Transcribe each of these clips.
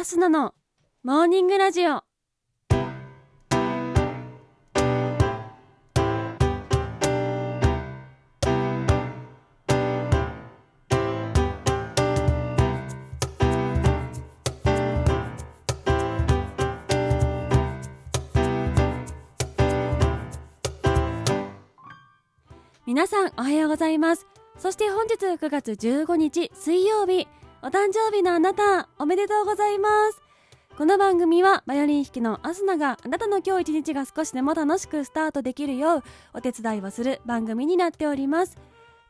アスナのモーニングラジオ。皆さんおはようございます。そして本日9月15日水曜日。お誕生日のあなたおめでとうございます。この番組はバイオリン弾きのアスナがあなたの今日一日が少しでも楽しくスタートできるようお手伝いをする番組になっております。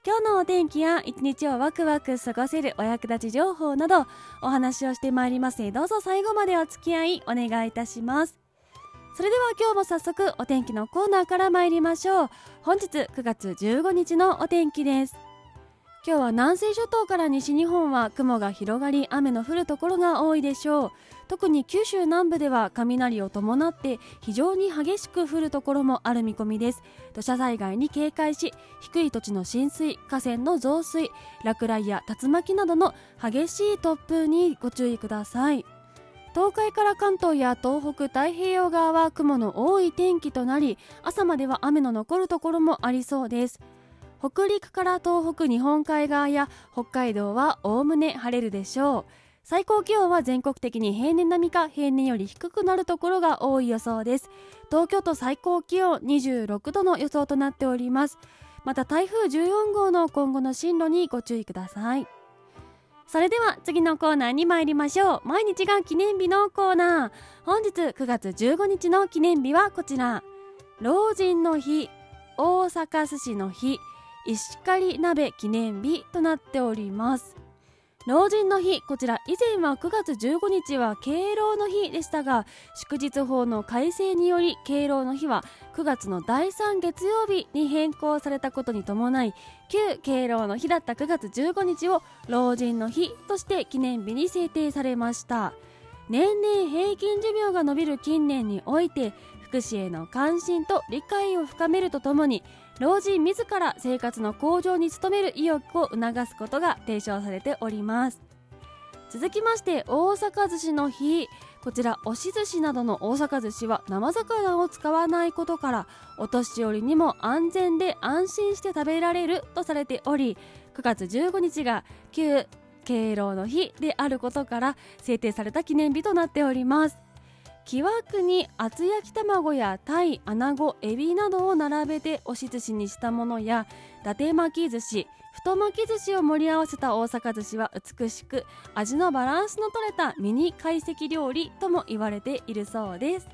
今日のお天気や一日をワクワク過ごせるお役立ち情報などお話をしてまいります。のでどうぞ最後までお付き合いお願いいたします。それでは今日も早速お天気のコーナーから参りましょう。本日9月15日のお天気です。今日は南西諸島から西日本は雲が広がり雨の降るところが多いでしょう。特に九州南部では雷を伴って非常に激しく降るところもある見込みです。土砂災害に警戒し低い土地の浸水河川の増水落雷や竜巻などの激しい突風にご注意ください。東海から関東や東北太平洋側は雲の多い天気となり朝までは雨の残るところもありそうです。北陸から東北日本海側や北海道はおおむね晴れるでしょう。最高気温は全国的に平年並みか平年より低くなるところが多い予想です。東京都最高気温26度の予想となっております。また台風14号の今後の進路にご注意ください。それでは次のコーナーに参りましょう。毎日が記念日のコーナー。本日9月15日の記念日はこちら。老人の日大阪寿司の日。石狩鍋記念日となっております。老人の日こちら以前は9月15日は敬老の日でしたが祝日法の改正により敬老の日は9月の第3月曜日に変更されたことに伴い旧敬老の日だった9月15日を老人の日として記念日に制定されました。年々平均寿命が伸びる近年において福祉への関心と理解を深めるとともに老人自ら生活の向上に努める意欲を促すことが提唱されております。続きまして大阪寿司の日。こちら押し寿司などの大阪寿司は生魚を使わないことからお年寄りにも安全で安心して食べられるとされており9月15日が旧敬老の日であることから制定された記念日となっております。木枠に厚焼き卵や鯛、穴子、エビなどを並べて押し寿司にしたものや伊達巻き寿司太巻き寿司を盛り合わせた大阪寿司は美しく味のバランスの取れたミニ懐石料理とも言われているそうです。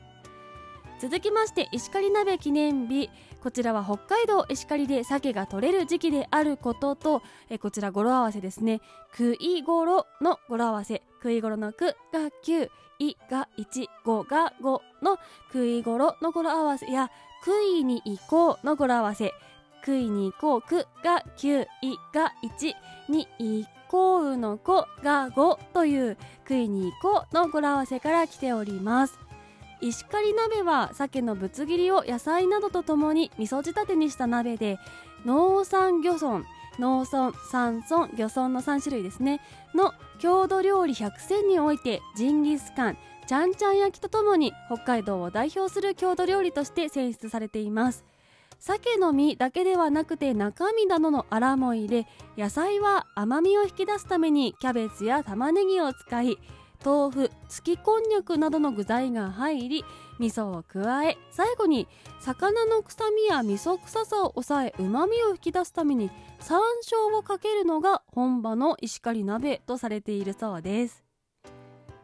続きまして石狩鍋記念日。こちらは北海道石狩で鮭が取れる時期であることとえこちら語呂合わせですね。食いごろの語呂合わせ。食いごろの句が9いが1、5が5の食いごろの語呂合わせや食いに行こうの語呂合わせ。食いに行こうくが9、いが1に行こうの子が5という食いに行こうの語呂合わせから来ております。石狩鍋は鮭のぶつ切りを野菜などとともに味噌仕立てにした鍋で農産漁村農村山村漁村の3種類ですね。の郷土料理100選においてジンギスカンちゃんちゃん焼きとともに北海道を代表する郷土料理として選出されています。鮭の身だけではなくて中身などのあらも入れ野菜は甘みを引き出すためにキャベツや玉ねぎを使い豆腐月こんにゃくなどの具材が入り味噌を加え最後に魚の臭みや味噌臭さを抑えうまみを引き出すために山椒をかけるのが本場の石狩鍋とされているそうです。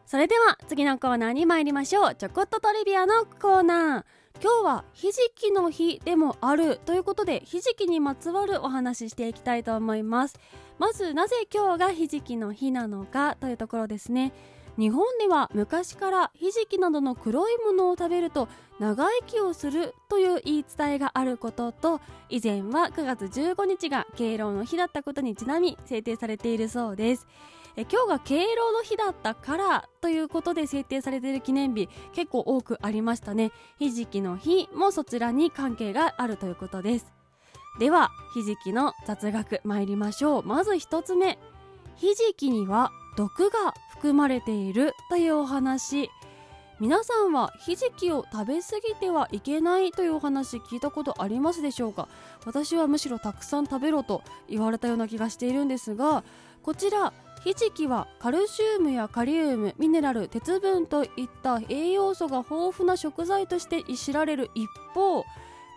それでは次のコーナーに参りましょうちょこっとトリビアのコーナー。今日はひじきの日でもあるということでひじきにまつわるお話ししていきたいと思います。まずなぜ今日がひじきの日なのかというところですね。日本では昔からひじきなどの黒いものを食べると長生きをするという言い伝えがあることと以前は9月15日が敬老の日だったことにちなみ制定されているそうです。え今日が敬老の日だったからということで制定されている記念日結構多くありましたね。ひじきの日もそちらに関係があるということです。ではひじきの雑学参りましょう。まず1つ目。ひじきには毒が含まれているというお話。皆さんはひじきを食べ過ぎてはいけないというお話聞いたことありますでしょうか？私はむしろたくさん食べろと言われたような気がしているんですがこちらひじきはカルシウムやカリウムミネラル鉄分といった栄養素が豊富な食材として知られる一方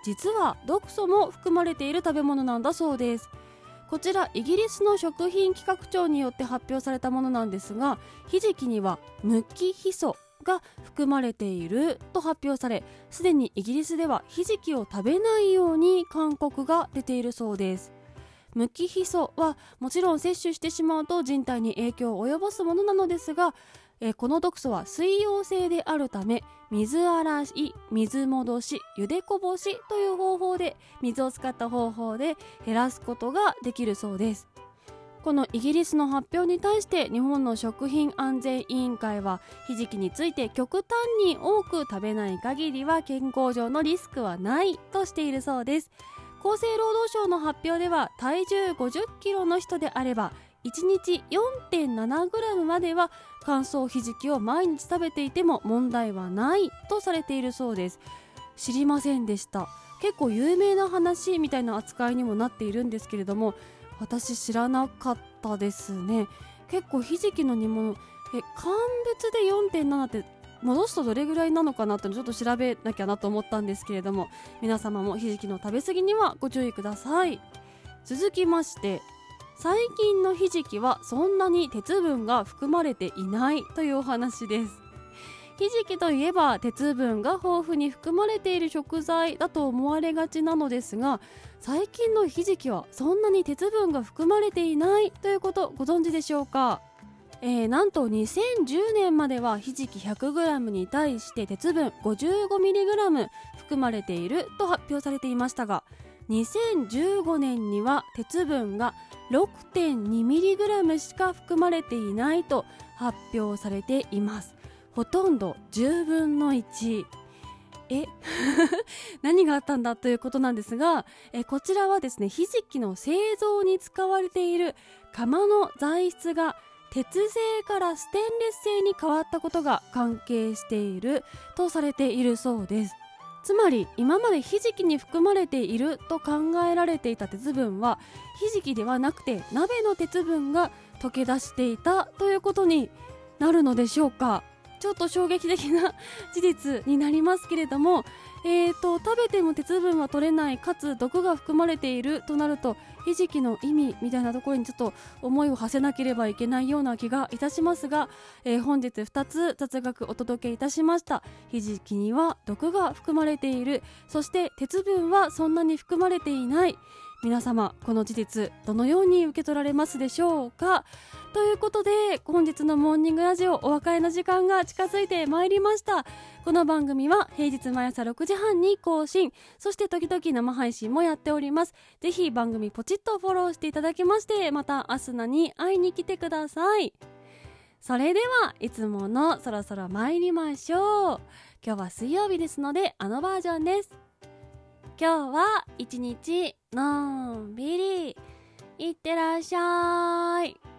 実は毒素も含まれている食べ物なんだそうです。こちらイギリスの食品企画庁によって発表されたものなんですがひじきには無機ヒ素が含まれていると発表されすでにイギリスではひじきを食べないように勧告が出ているそうです。無機ヒ素はもちろん摂取してしまうと人体に影響を及ぼすものなのですがえこの毒素は水溶性であるため水洗い水戻し茹でこぼしという方法で水を使った方法で減らすことができるそうです。このイギリスの発表に対して日本の食品安全委員会はひじきについて極端に多く食べない限りは健康上のリスクはないとしているそうです。厚生労働省の発表では体重50キロの人であれば1日 4.7g までは乾燥ひじきを毎日食べていても問題はないとされているそうです。知りませんでした。結構有名な話みたいな扱いにもなっているんですけれども私知らなかったですね。結構ひじきの煮物え乾物で4.7って戻すとどれぐらいなのかなってちょっと調べなきゃなと思ったんですけれども皆様もひじきの食べ過ぎにはご注意ください。続きまして最近のひじきはそんなに鉄分が含まれていないというお話です。ひじきといえば鉄分が豊富に含まれている食材だと思われがちなのですが最近のひじきはそんなに鉄分が含まれていないということご存知でしょうか？えー、なんと2010年まではひじき 100g に対して鉄分 55mg 含まれていると発表されていましたが2015年には鉄分が 6.2mg しか含まれていないと発表されています。ほとんど10分の1え？何があったんだということなんですがえこちらはですねひじきの製造に使われている釜の材質が鉄製からステンレス製に変わったことが関係しているとされているそうです。つまり今までひじきに含まれていると考えられていた鉄分はひじきではなくて鍋の鉄分が溶け出していたということになるのでしょうか。ちょっと衝撃的な事実になりますけれども、えーと、食べても鉄分は取れないかつ毒が含まれているとなるとひじきの意味みたいなところにちょっと思いを馳せなければいけないような気がいたしますが、えー、本日2つ雑学お届けいたしました。ひじきには毒が含まれているそして鉄分はそんなに含まれていない。皆様この事実どのように受け取られますでしょうか？ということで本日のモーニングラジオお別れの時間が近づいてまいりました。この番組は平日毎朝6時半に更新。そして時々生配信もやっております。ぜひ番組ポチッとフォローしていただきましてまたアスナに会いに来てください。それではいつものそろそろ参りましょう。今日は水曜日ですのであのバージョンです。今日は一日のんびりいってらっしゃい。